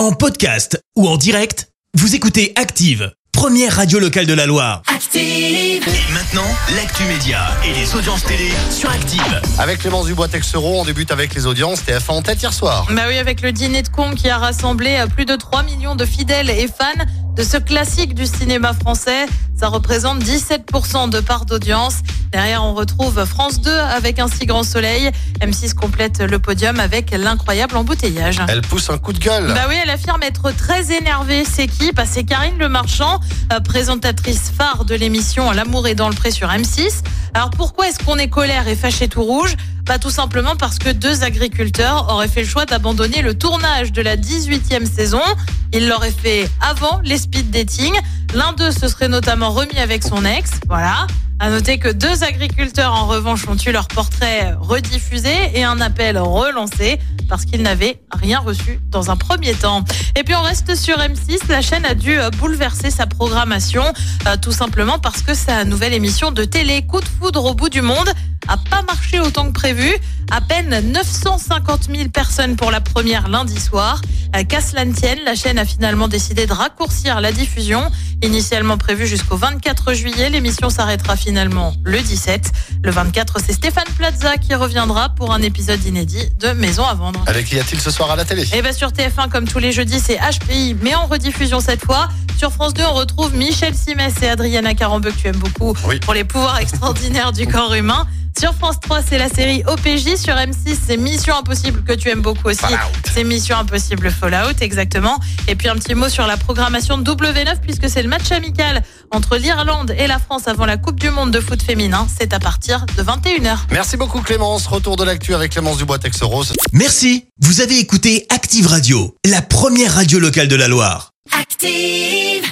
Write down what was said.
En podcast ou en direct, vous écoutez Active, première radio locale de la Loire. Active. Et maintenant, l'actu média et les audiences télé sur Active. Avec Clémence Dubois Texero, on débute avec les audiences TF1 en tête hier soir. Bah oui, avec le dîner de con qui a rassemblé plus de 3 millions de fidèles et fans de ce classique du cinéma français. Ça représente 17% de part d'audience. Derrière, on retrouve France 2 avec un si grand soleil. M6 complète le podium avec l'incroyable embouteillage. Elle pousse un coup de gueule. Bah oui, elle affirme être très énervée. C'est qui? Bah C'est Karine Le Marchand, euh, présentatrice phare de l'émission L'amour est dans le pré sur M6. Alors pourquoi est-ce qu'on est colère et fâché tout rouge? Bah tout simplement parce que deux agriculteurs auraient fait le choix d'abandonner le tournage de la 18e saison. Ils l'auraient fait avant les speed dating. L'un d'eux se serait notamment remis avec son ex. Voilà. À noter que deux agriculteurs, en revanche, ont eu leur portrait rediffusé et un appel relancé parce qu'ils n'avaient rien reçu dans un premier temps. Et puis on reste sur M6. La chaîne a dû bouleverser sa programmation, euh, tout simplement parce que sa nouvelle émission de télé, Coup de foudre au bout du monde, a pas marché autant que prévu. À peine 950 000 personnes pour la première lundi soir. Euh, Qu'à cela ne tienne, la chaîne a finalement décidé de raccourcir la diffusion. Initialement prévue jusqu'au 24 juillet, l'émission s'arrêtera finalement le 17. Le 24, c'est Stéphane Plaza qui reviendra pour un épisode inédit de Maison à vendre. Avec qui y a-t-il ce soir à la télé Et bien sur TF1, comme tous les jeudis, c'est HPI, mais en rediffusion cette fois. Sur France 2, on retrouve Michel Simès et Adriana Carambeu, que tu aimes beaucoup, Oui. pour les pouvoirs extraordinaires du corps humain. Sur France 3, c'est la série OPJ. Sur M6, c'est Mission Impossible, que tu aimes beaucoup aussi. Fallout. C'est Mission Impossible Fallout, exactement. Et puis un petit mot sur la programmation de W9, puisque c'est le match amical entre l'Irlande et la France avant la Coupe du Monde de foot féminin. C'est à partir de 21h. Merci beaucoup Clémence. Retour de l'actu avec Clémence Dubois Texero. Merci, vous avez écouté Active Radio, la première radio locale de la Loire. Active.